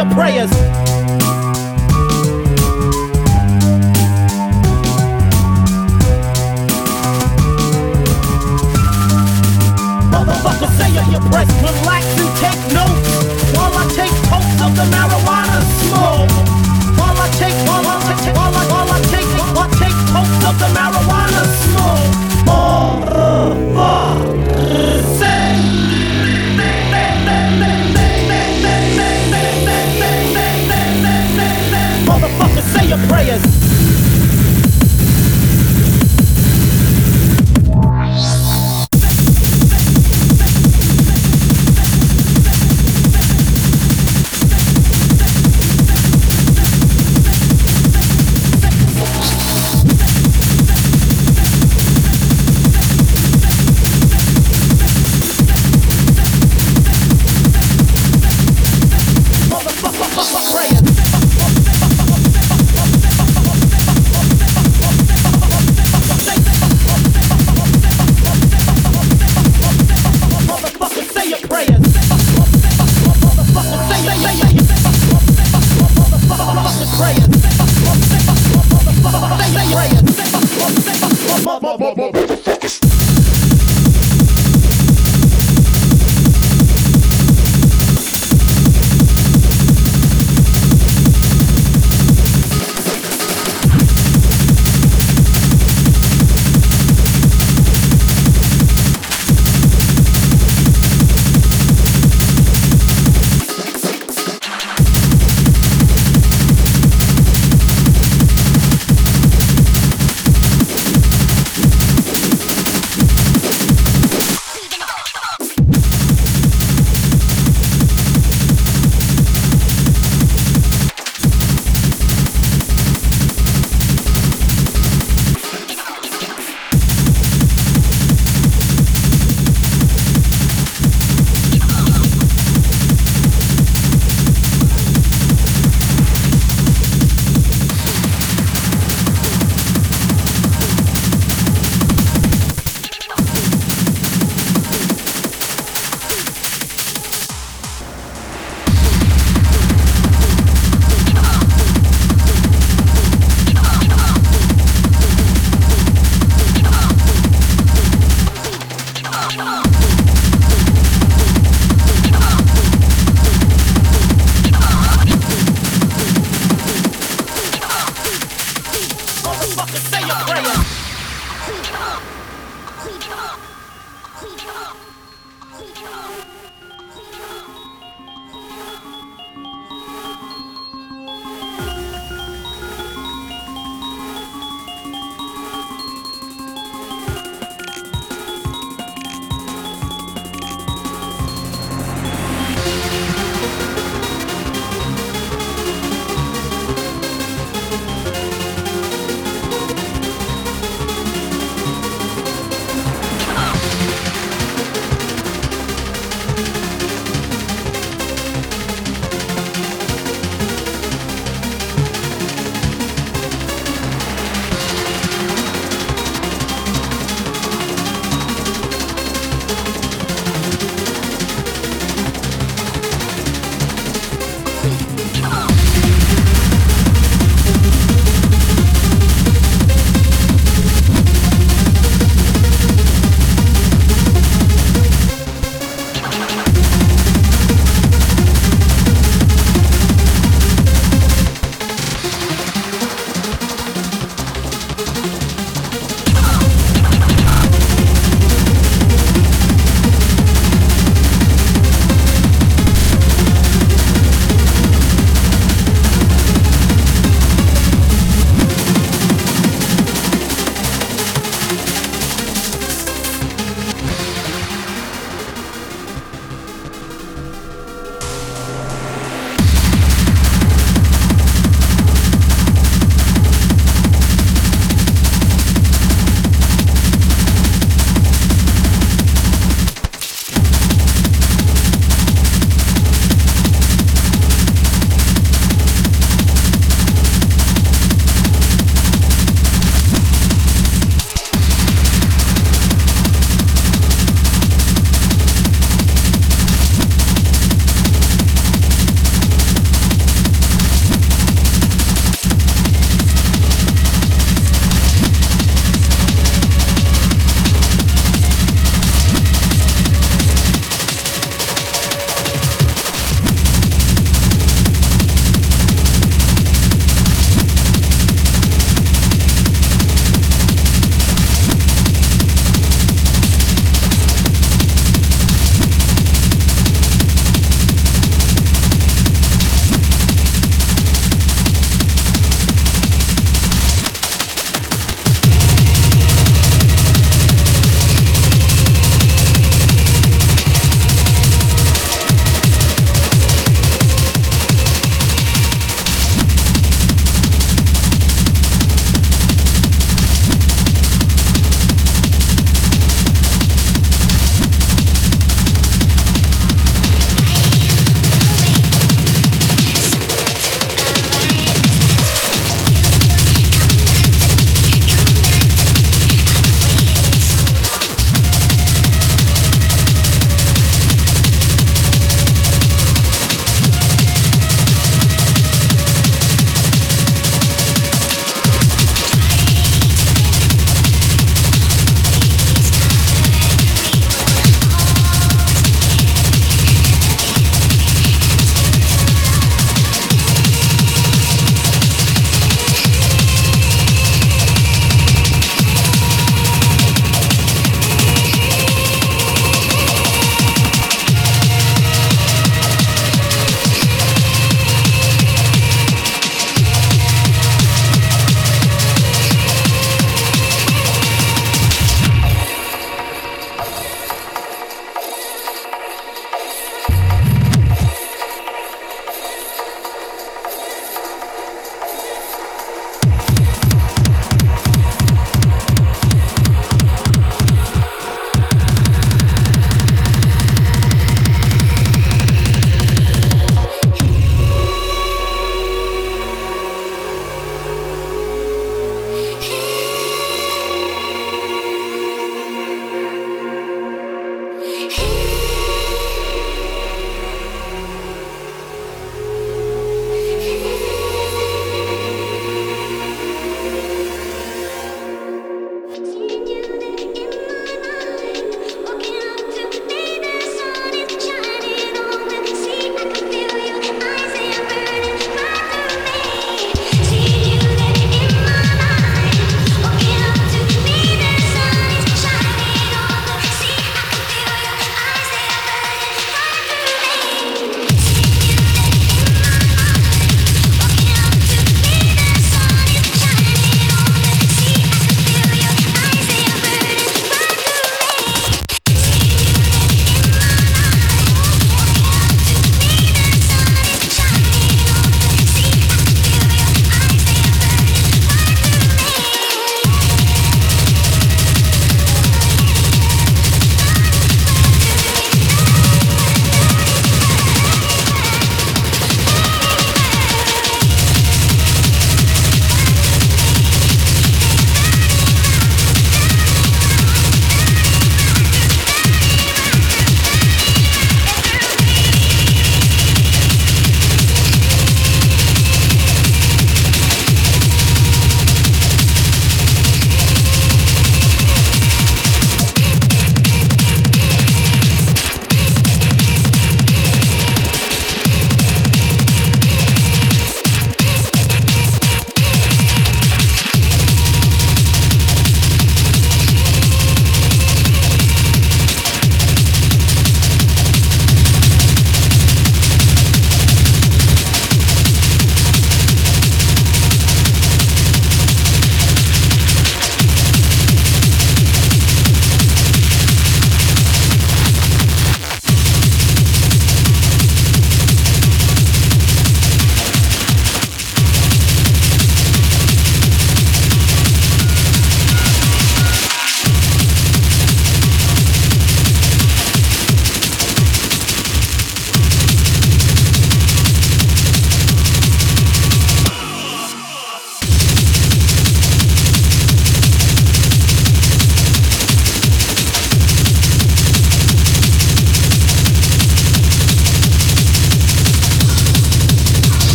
Your prayers. Motherfucker, say your, your press. Relax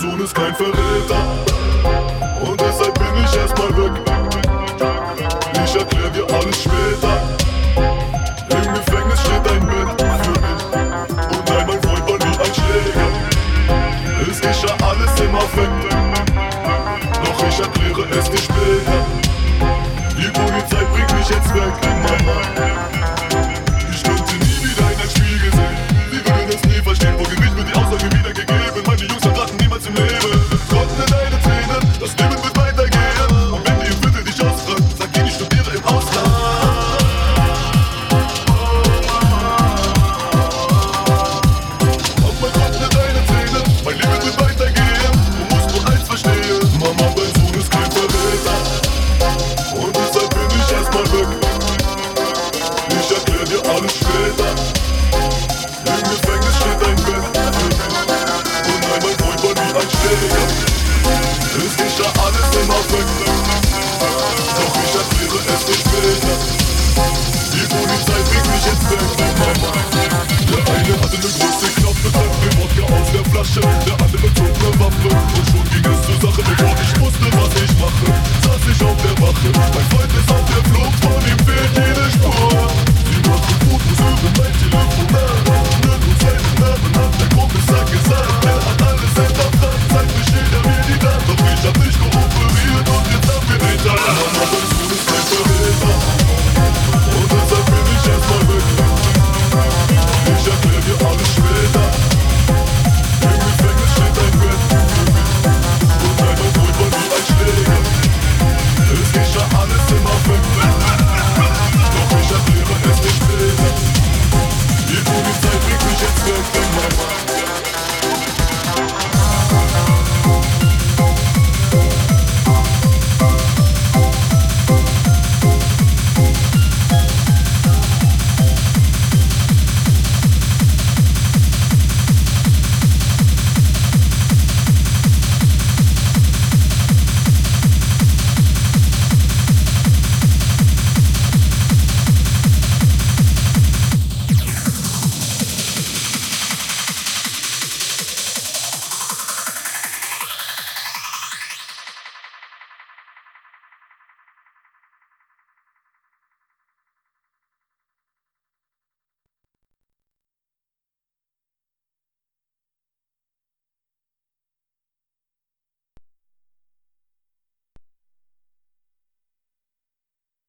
Sohn ist kein Verräter.